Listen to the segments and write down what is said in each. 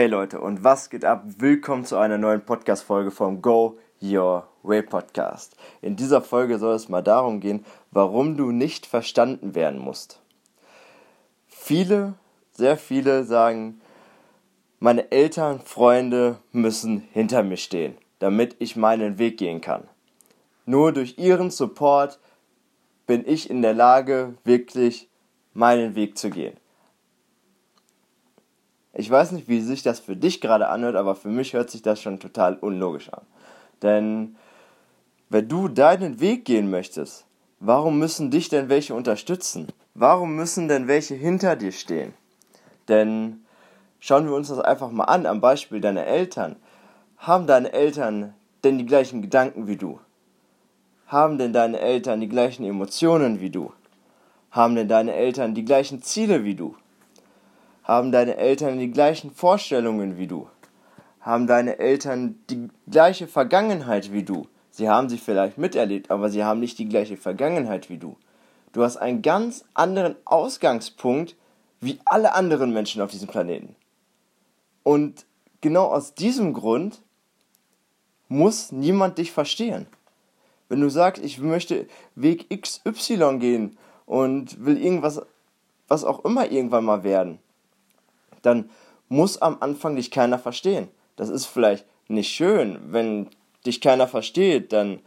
Hey Leute, und was geht ab? Willkommen zu einer neuen Podcast-Folge vom Go Your Way Podcast. In dieser Folge soll es mal darum gehen, warum du nicht verstanden werden musst. Viele, sehr viele sagen, meine Eltern, Freunde müssen hinter mir stehen, damit ich meinen Weg gehen kann. Nur durch ihren Support bin ich in der Lage, wirklich meinen Weg zu gehen. Ich weiß nicht, wie sich das für dich gerade anhört, aber für mich hört sich das schon total unlogisch an. Denn wenn du deinen Weg gehen möchtest, warum müssen dich denn welche unterstützen? Warum müssen denn welche hinter dir stehen? Denn schauen wir uns das einfach mal an am Beispiel deiner Eltern. Haben deine Eltern denn die gleichen Gedanken wie du? Haben denn deine Eltern die gleichen Emotionen wie du? Haben denn deine Eltern die gleichen Ziele wie du? Haben deine Eltern die gleichen Vorstellungen wie du? Haben deine Eltern die gleiche Vergangenheit wie du? Sie haben sie vielleicht miterlebt, aber sie haben nicht die gleiche Vergangenheit wie du. Du hast einen ganz anderen Ausgangspunkt wie alle anderen Menschen auf diesem Planeten. Und genau aus diesem Grund muss niemand dich verstehen. Wenn du sagst, ich möchte Weg XY gehen und will irgendwas, was auch immer irgendwann mal werden, dann muss am Anfang dich keiner verstehen. Das ist vielleicht nicht schön, wenn dich keiner versteht, dann,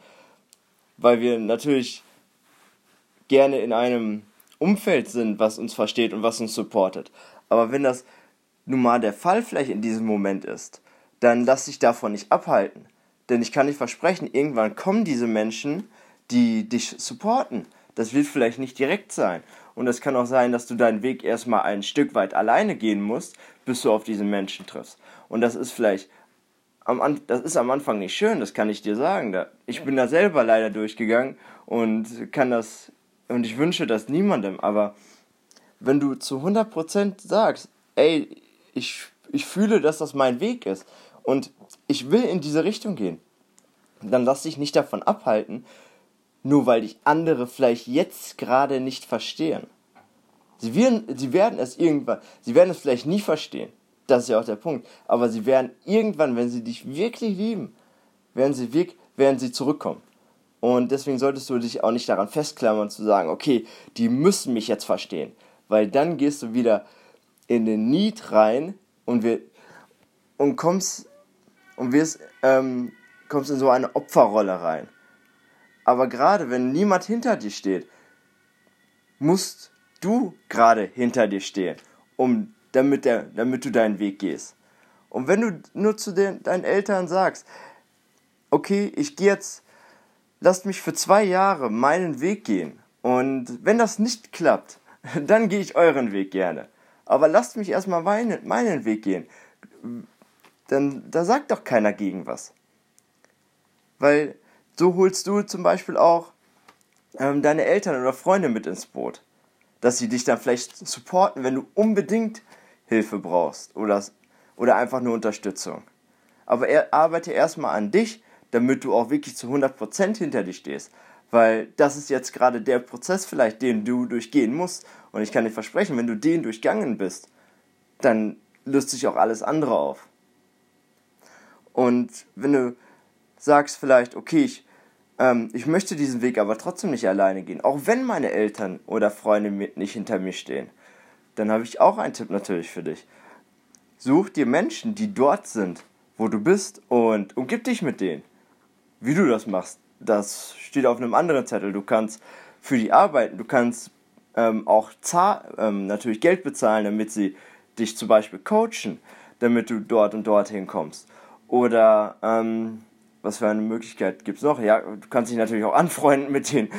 weil wir natürlich gerne in einem Umfeld sind, was uns versteht und was uns supportet. Aber wenn das nun mal der Fall vielleicht in diesem Moment ist, dann lass dich davon nicht abhalten. Denn ich kann dir versprechen, irgendwann kommen diese Menschen, die dich supporten. Das wird vielleicht nicht direkt sein. Und es kann auch sein, dass du deinen Weg erstmal ein Stück weit alleine gehen musst, bis du auf diese Menschen triffst. Und das ist vielleicht am, das ist am Anfang nicht schön, das kann ich dir sagen. Ich bin da selber leider durchgegangen und kann das, und ich wünsche das niemandem, aber wenn du zu 100% sagst, ey, ich, ich fühle, dass das mein Weg ist und ich will in diese Richtung gehen, dann lass dich nicht davon abhalten, nur weil dich andere vielleicht jetzt gerade nicht verstehen. Sie werden, sie werden es irgendwann, sie werden es vielleicht nie verstehen. Das ist ja auch der Punkt. Aber sie werden irgendwann, wenn sie dich wirklich lieben, werden sie, wirklich, werden sie zurückkommen. Und deswegen solltest du dich auch nicht daran festklammern zu sagen, okay, die müssen mich jetzt verstehen. Weil dann gehst du wieder in den Need rein und, wir, und kommst, und wirst, ähm, kommst in so eine Opferrolle rein. Aber gerade wenn niemand hinter dir steht, musst du gerade hinter dir stehen, um damit, der, damit du deinen Weg gehst. Und wenn du nur zu den, deinen Eltern sagst, okay, ich gehe jetzt, lasst mich für zwei Jahre meinen Weg gehen. Und wenn das nicht klappt, dann gehe ich euren Weg gerne. Aber lasst mich erstmal meinen, meinen Weg gehen. Dann, da sagt doch keiner gegen was. Weil so holst du zum Beispiel auch ähm, deine Eltern oder Freunde mit ins Boot. Dass sie dich dann vielleicht supporten, wenn du unbedingt Hilfe brauchst oder, oder einfach nur Unterstützung. Aber er, arbeite erstmal an dich, damit du auch wirklich zu 100% hinter dich stehst. Weil das ist jetzt gerade der Prozess vielleicht, den du durchgehen musst. Und ich kann dir versprechen, wenn du den durchgangen bist, dann löst sich auch alles andere auf. Und wenn du sagst vielleicht, okay, ich, ähm, ich möchte diesen Weg aber trotzdem nicht alleine gehen, auch wenn meine Eltern oder Freunde nicht hinter mir stehen, dann habe ich auch einen Tipp natürlich für dich. Such dir Menschen, die dort sind, wo du bist und umgib dich mit denen. Wie du das machst, das steht auf einem anderen Zettel. Du kannst für die arbeiten, du kannst ähm, auch ähm, natürlich Geld bezahlen, damit sie dich zum Beispiel coachen, damit du dort und dorthin kommst. Oder ähm, was für eine Möglichkeit gibt es noch? Ja, du kannst dich natürlich auch anfreunden mit denen.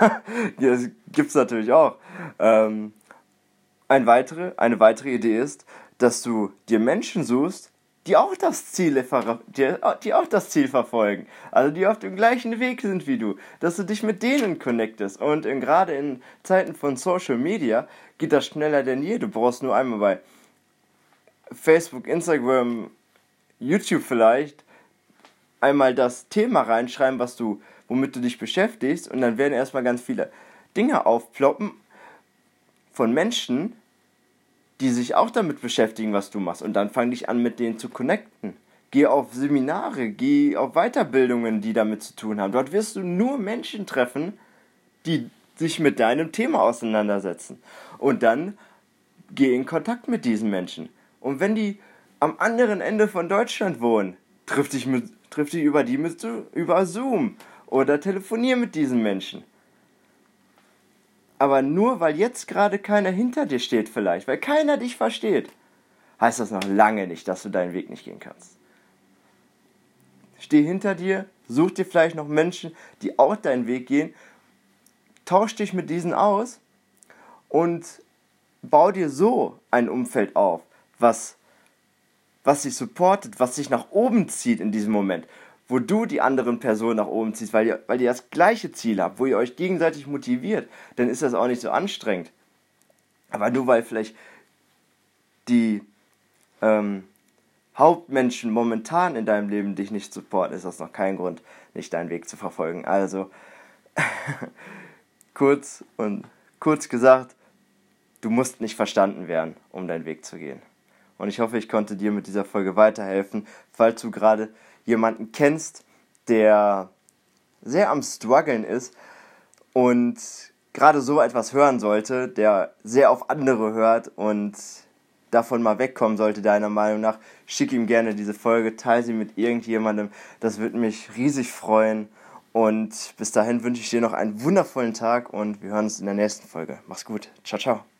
das gibt es natürlich auch. Ähm, ein weitere, eine weitere Idee ist, dass du dir Menschen suchst, die auch das Ziel, die auch das Ziel verfolgen. Also die auf dem gleichen Weg sind wie du. Dass du dich mit denen connectest. Und gerade in Zeiten von Social Media geht das schneller denn je. Du brauchst nur einmal bei Facebook, Instagram, YouTube vielleicht einmal das Thema reinschreiben, was du, womit du dich beschäftigst. Und dann werden erstmal ganz viele Dinge aufploppen von Menschen, die sich auch damit beschäftigen, was du machst. Und dann fang dich an, mit denen zu connecten. Geh auf Seminare, geh auf Weiterbildungen, die damit zu tun haben. Dort wirst du nur Menschen treffen, die sich mit deinem Thema auseinandersetzen. Und dann geh in Kontakt mit diesen Menschen. Und wenn die am anderen Ende von Deutschland wohnen, triff dich, mit, triff dich über die mit, über Zoom oder telefonier mit diesen Menschen. Aber nur weil jetzt gerade keiner hinter dir steht vielleicht, weil keiner dich versteht, heißt das noch lange nicht, dass du deinen Weg nicht gehen kannst. Steh hinter dir, such dir vielleicht noch Menschen, die auch deinen Weg gehen, tausch dich mit diesen aus und bau dir so ein Umfeld auf, was, was dich supportet, was dich nach oben zieht in diesem Moment, wo du die anderen Personen nach oben ziehst, weil ihr, weil ihr das gleiche Ziel habt, wo ihr euch gegenseitig motiviert, dann ist das auch nicht so anstrengend. Aber nur weil vielleicht die ähm, Hauptmenschen momentan in deinem Leben dich nicht supporten, ist das noch kein Grund, nicht deinen Weg zu verfolgen. Also, kurz und kurz gesagt, du musst nicht verstanden werden, um deinen Weg zu gehen. Und ich hoffe, ich konnte dir mit dieser Folge weiterhelfen, falls du gerade jemanden kennst, der sehr am struggeln ist und gerade so etwas hören sollte, der sehr auf andere hört und davon mal wegkommen sollte, deiner Meinung nach, schick ihm gerne diese Folge, teile sie mit irgendjemandem. Das würde mich riesig freuen. Und bis dahin wünsche ich dir noch einen wundervollen Tag und wir hören uns in der nächsten Folge. Mach's gut. Ciao, ciao.